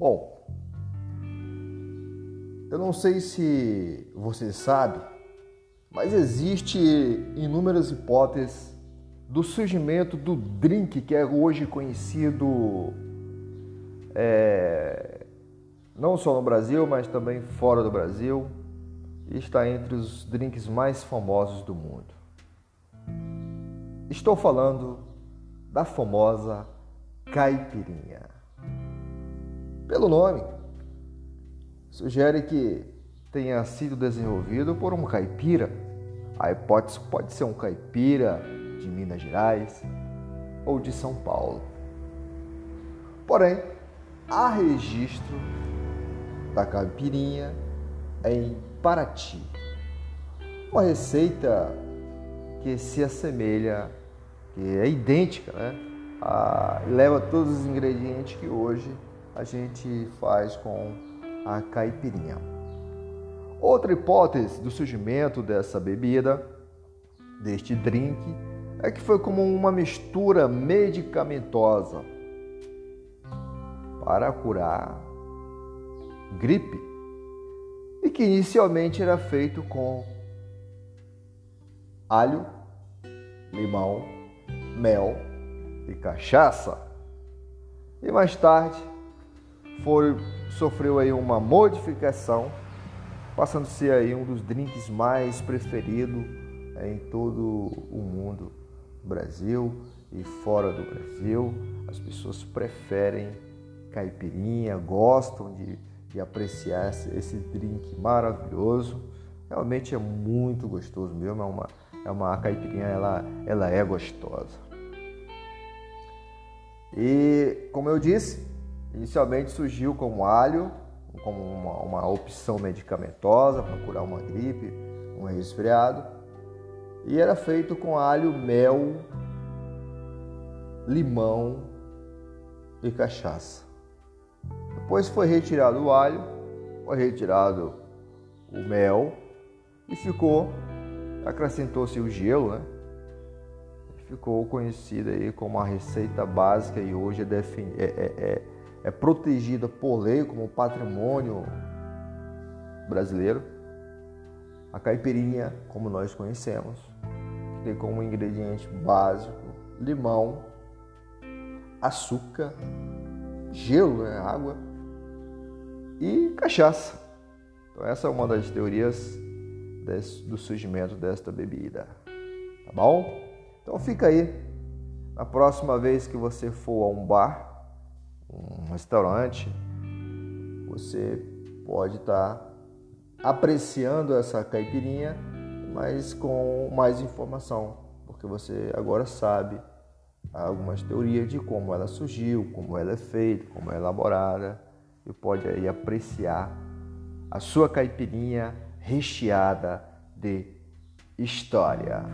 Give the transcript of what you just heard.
Bom, eu não sei se você sabe, mas existe inúmeras hipóteses do surgimento do drink que é hoje conhecido é, não só no Brasil, mas também fora do Brasil, e está entre os drinks mais famosos do mundo. Estou falando da famosa caipirinha. Pelo nome, sugere que tenha sido desenvolvido por um caipira. A hipótese pode ser um caipira de Minas Gerais ou de São Paulo. Porém, há registro da caipirinha em Paraty. Uma receita que se assemelha, que é idêntica, né? A, leva todos os ingredientes que hoje a gente faz com a caipirinha. Outra hipótese do surgimento dessa bebida, deste drink, é que foi como uma mistura medicamentosa para curar gripe e que inicialmente era feito com alho, limão, mel e cachaça. E mais tarde foi, sofreu aí uma modificação, passando a ser aí um dos drinks mais preferidos em todo o mundo, Brasil e fora do Brasil. As pessoas preferem caipirinha, gostam de, de apreciar esse, esse drink maravilhoso. Realmente é muito gostoso mesmo, é uma, é uma caipirinha, ela, ela é gostosa. E como eu disse, inicialmente surgiu como alho, como uma, uma opção medicamentosa para curar uma gripe, um resfriado, e era feito com alho, mel, limão e cachaça. Depois foi retirado o alho, foi retirado o mel e ficou, acrescentou-se o gelo, né? Ficou conhecida aí como a receita básica e hoje é, é, é, é, é protegida por lei como patrimônio brasileiro. A caipirinha, como nós conhecemos, que tem como ingrediente básico limão, açúcar, gelo, né? água e cachaça. Então essa é uma das teorias desse, do surgimento desta bebida. Tá bom? Então fica aí. Na próxima vez que você for a um bar, um restaurante, você pode estar tá apreciando essa caipirinha, mas com mais informação, porque você agora sabe algumas teorias de como ela surgiu, como ela é feita, como é elaborada e pode aí apreciar a sua caipirinha recheada de história.